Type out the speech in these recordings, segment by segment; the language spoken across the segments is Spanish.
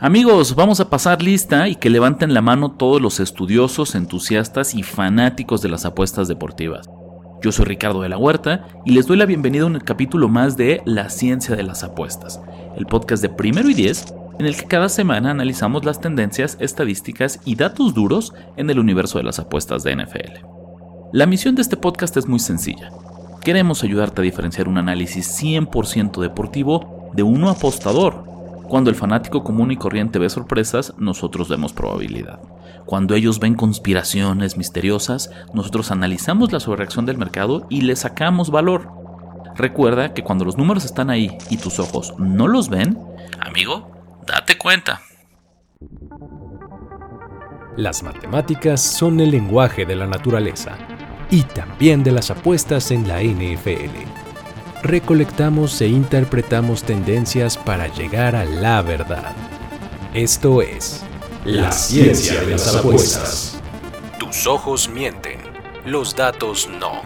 Amigos, vamos a pasar lista y que levanten la mano todos los estudiosos, entusiastas y fanáticos de las apuestas deportivas. Yo soy Ricardo de la Huerta y les doy la bienvenida a un capítulo más de La Ciencia de las Apuestas, el podcast de Primero y Diez, en el que cada semana analizamos las tendencias, estadísticas y datos duros en el universo de las apuestas de NFL. La misión de este podcast es muy sencilla. Queremos ayudarte a diferenciar un análisis 100% deportivo de uno apostador cuando el fanático común y corriente ve sorpresas, nosotros vemos probabilidad. Cuando ellos ven conspiraciones misteriosas, nosotros analizamos la sobrereacción del mercado y le sacamos valor. Recuerda que cuando los números están ahí y tus ojos no los ven, amigo, date cuenta. Las matemáticas son el lenguaje de la naturaleza y también de las apuestas en la NFL recolectamos e interpretamos tendencias para llegar a la verdad. Esto es la ciencia de las apuestas. Tus ojos mienten, los datos no.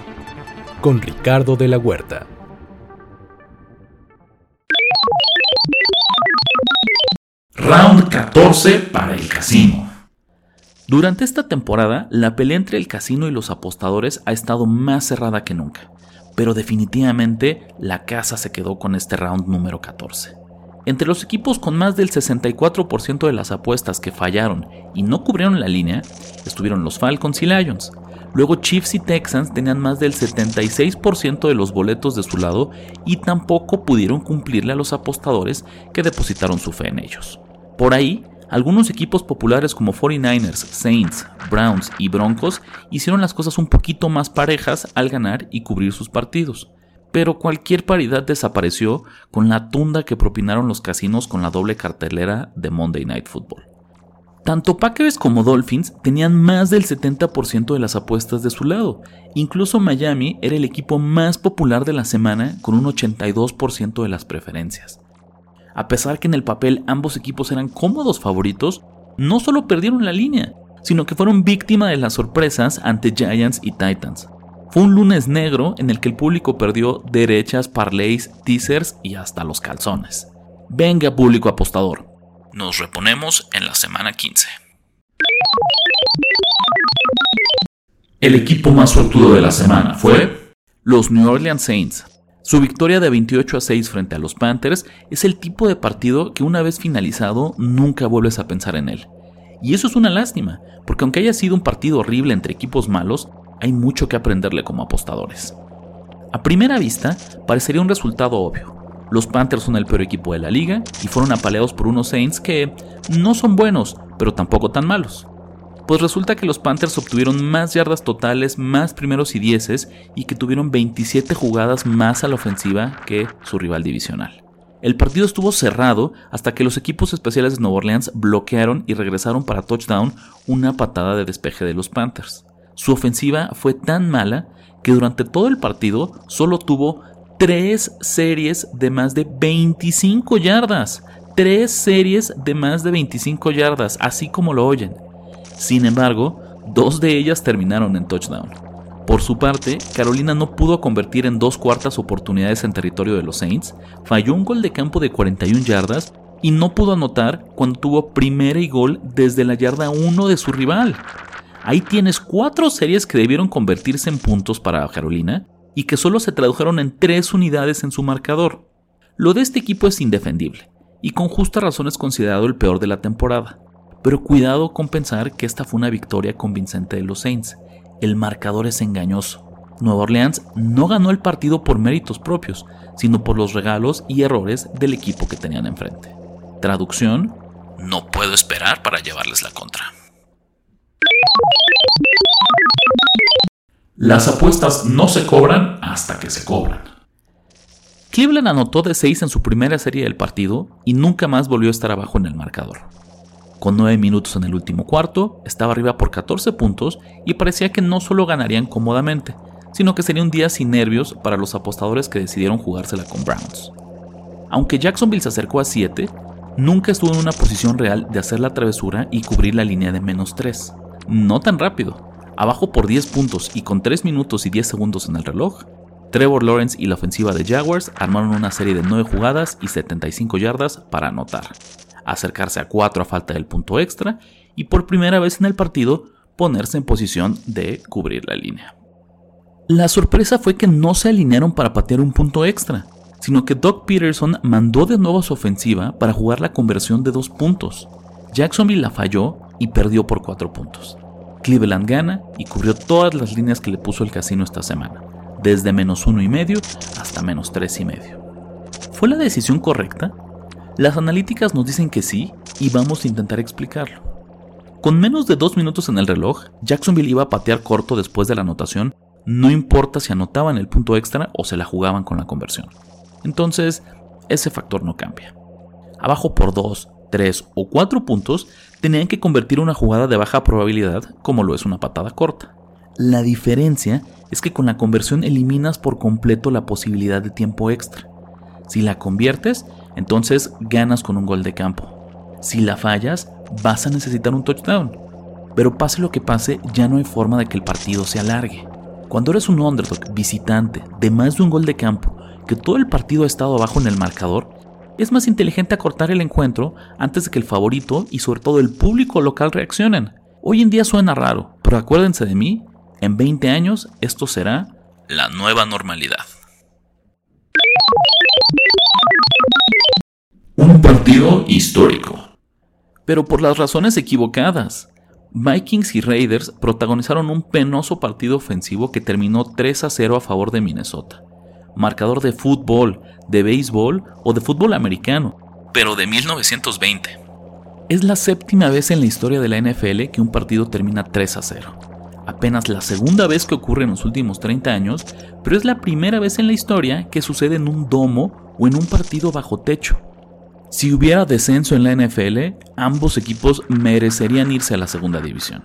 Con Ricardo de la Huerta. Round 14 para el casino. Durante esta temporada, la pelea entre el casino y los apostadores ha estado más cerrada que nunca pero definitivamente la casa se quedó con este round número 14. Entre los equipos con más del 64% de las apuestas que fallaron y no cubrieron la línea, estuvieron los Falcons y Lions. Luego Chiefs y Texans tenían más del 76% de los boletos de su lado y tampoco pudieron cumplirle a los apostadores que depositaron su fe en ellos. Por ahí, algunos equipos populares como 49ers, Saints, Browns y Broncos hicieron las cosas un poquito más parejas al ganar y cubrir sus partidos. Pero cualquier paridad desapareció con la tunda que propinaron los casinos con la doble cartelera de Monday Night Football. Tanto Packers como Dolphins tenían más del 70% de las apuestas de su lado. Incluso Miami era el equipo más popular de la semana con un 82% de las preferencias. A pesar que en el papel ambos equipos eran cómodos favoritos, no solo perdieron la línea, sino que fueron víctima de las sorpresas ante Giants y Titans. Fue un lunes negro en el que el público perdió derechas, parlays, teasers y hasta los calzones. Venga público apostador, nos reponemos en la semana 15. El equipo más suertudo de la semana fue los New Orleans Saints, su victoria de 28 a 6 frente a los Panthers es el tipo de partido que una vez finalizado nunca vuelves a pensar en él. Y eso es una lástima, porque aunque haya sido un partido horrible entre equipos malos, hay mucho que aprenderle como apostadores. A primera vista, parecería un resultado obvio. Los Panthers son el peor equipo de la liga y fueron apaleados por unos Saints que no son buenos, pero tampoco tan malos pues resulta que los Panthers obtuvieron más yardas totales, más primeros y dieces y que tuvieron 27 jugadas más a la ofensiva que su rival divisional. El partido estuvo cerrado hasta que los equipos especiales de Nueva Orleans bloquearon y regresaron para touchdown una patada de despeje de los Panthers. Su ofensiva fue tan mala que durante todo el partido solo tuvo tres series de más de 25 yardas. Tres series de más de 25 yardas, así como lo oyen. Sin embargo, dos de ellas terminaron en touchdown. Por su parte, Carolina no pudo convertir en dos cuartas oportunidades en territorio de los Saints, falló un gol de campo de 41 yardas y no pudo anotar cuando tuvo primera y gol desde la yarda 1 de su rival. Ahí tienes cuatro series que debieron convertirse en puntos para Carolina y que solo se tradujeron en tres unidades en su marcador. Lo de este equipo es indefendible y con justa razón es considerado el peor de la temporada. Pero cuidado con pensar que esta fue una victoria convincente de los Saints. El marcador es engañoso. Nueva Orleans no ganó el partido por méritos propios, sino por los regalos y errores del equipo que tenían enfrente. Traducción, no puedo esperar para llevarles la contra. Las apuestas no se cobran hasta que se cobran. Cleveland anotó de 6 en su primera serie del partido y nunca más volvió a estar abajo en el marcador. Con 9 minutos en el último cuarto, estaba arriba por 14 puntos y parecía que no solo ganarían cómodamente, sino que sería un día sin nervios para los apostadores que decidieron jugársela con Browns. Aunque Jacksonville se acercó a 7, nunca estuvo en una posición real de hacer la travesura y cubrir la línea de menos 3. No tan rápido. Abajo por 10 puntos y con 3 minutos y 10 segundos en el reloj, Trevor Lawrence y la ofensiva de Jaguars armaron una serie de 9 jugadas y 75 yardas para anotar. Acercarse a 4 a falta del punto extra y por primera vez en el partido ponerse en posición de cubrir la línea. La sorpresa fue que no se alinearon para patear un punto extra, sino que Doug Peterson mandó de nuevo a su ofensiva para jugar la conversión de dos puntos. Jacksonville la falló y perdió por 4 puntos. Cleveland gana y cubrió todas las líneas que le puso el casino esta semana, desde menos uno y medio hasta menos tres y medio. ¿Fue la decisión correcta? Las analíticas nos dicen que sí y vamos a intentar explicarlo. Con menos de dos minutos en el reloj, Jacksonville iba a patear corto después de la anotación, no importa si anotaban el punto extra o se la jugaban con la conversión. Entonces, ese factor no cambia. Abajo por 2, 3 o 4 puntos, tenían que convertir una jugada de baja probabilidad como lo es una patada corta. La diferencia es que con la conversión eliminas por completo la posibilidad de tiempo extra. Si la conviertes, entonces ganas con un gol de campo. Si la fallas, vas a necesitar un touchdown. Pero pase lo que pase, ya no hay forma de que el partido se alargue. Cuando eres un underdog visitante de más de un gol de campo, que todo el partido ha estado abajo en el marcador, es más inteligente acortar el encuentro antes de que el favorito y sobre todo el público local reaccionen. Hoy en día suena raro, pero acuérdense de mí, en 20 años esto será la nueva normalidad. Un partido histórico. Pero por las razones equivocadas. Vikings y Raiders protagonizaron un penoso partido ofensivo que terminó 3 a 0 a favor de Minnesota. Marcador de fútbol, de béisbol o de fútbol americano, pero de 1920. Es la séptima vez en la historia de la NFL que un partido termina 3 a 0. Apenas la segunda vez que ocurre en los últimos 30 años, pero es la primera vez en la historia que sucede en un domo o en un partido bajo techo. Si hubiera descenso en la NFL, ambos equipos merecerían irse a la segunda división.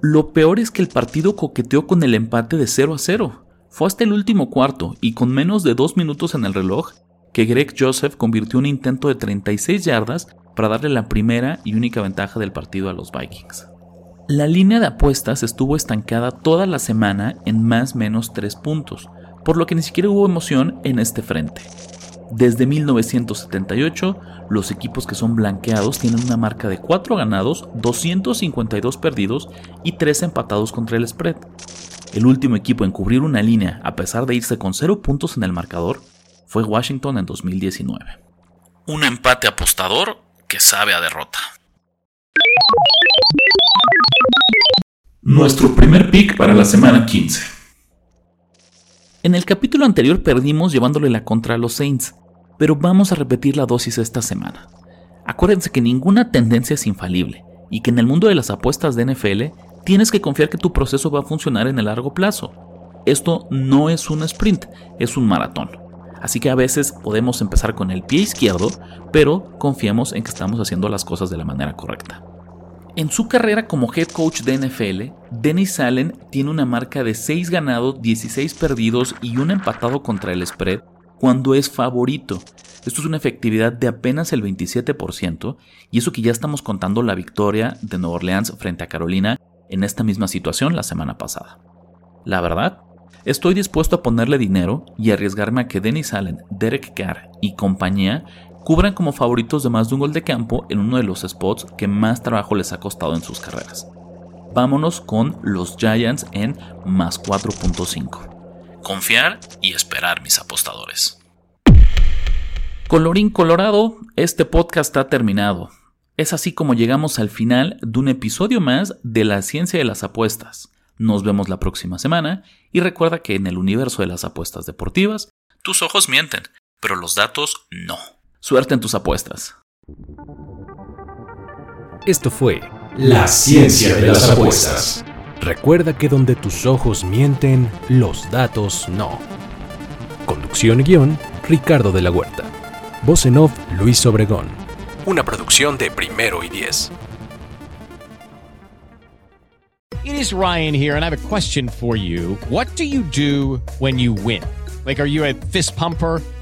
Lo peor es que el partido coqueteó con el empate de 0 a 0. Fue hasta el último cuarto y con menos de dos minutos en el reloj que Greg Joseph convirtió un intento de 36 yardas para darle la primera y única ventaja del partido a los Vikings. La línea de apuestas estuvo estancada toda la semana en más menos 3 puntos, por lo que ni siquiera hubo emoción en este frente. Desde 1978, los equipos que son blanqueados tienen una marca de 4 ganados, 252 perdidos y 3 empatados contra el spread. El último equipo en cubrir una línea, a pesar de irse con 0 puntos en el marcador, fue Washington en 2019. Un empate apostador que sabe a derrota. Nuestro primer pick para la semana 15. En el capítulo anterior perdimos llevándole la contra a los Saints, pero vamos a repetir la dosis esta semana. Acuérdense que ninguna tendencia es infalible y que en el mundo de las apuestas de NFL tienes que confiar que tu proceso va a funcionar en el largo plazo. Esto no es un sprint, es un maratón. Así que a veces podemos empezar con el pie izquierdo, pero confiamos en que estamos haciendo las cosas de la manera correcta. En su carrera como head coach de NFL, Dennis Allen tiene una marca de 6 ganados, 16 perdidos y un empatado contra el spread cuando es favorito. Esto es una efectividad de apenas el 27% y eso que ya estamos contando la victoria de Nueva Orleans frente a Carolina en esta misma situación la semana pasada. La verdad, estoy dispuesto a ponerle dinero y arriesgarme a que Dennis Allen, Derek Carr y compañía cubran como favoritos de más de un gol de campo en uno de los spots que más trabajo les ha costado en sus carreras. Vámonos con los Giants en más 4.5 confiar y esperar mis apostadores. Colorín colorado, este podcast ha terminado. Es así como llegamos al final de un episodio más de la ciencia de las apuestas. Nos vemos la próxima semana y recuerda que en el universo de las apuestas deportivas, tus ojos mienten, pero los datos no. Suerte en tus apuestas. Esto fue La ciencia de las apuestas. Recuerda que donde tus ojos mienten, los datos no. Conducción y guion, Ricardo de la Huerta. Voz en off, Luis Obregón. Una producción de Primero y Diez. It is Ryan here, and I have a question for you. What do you do when you win? Like, are you a fist pumper?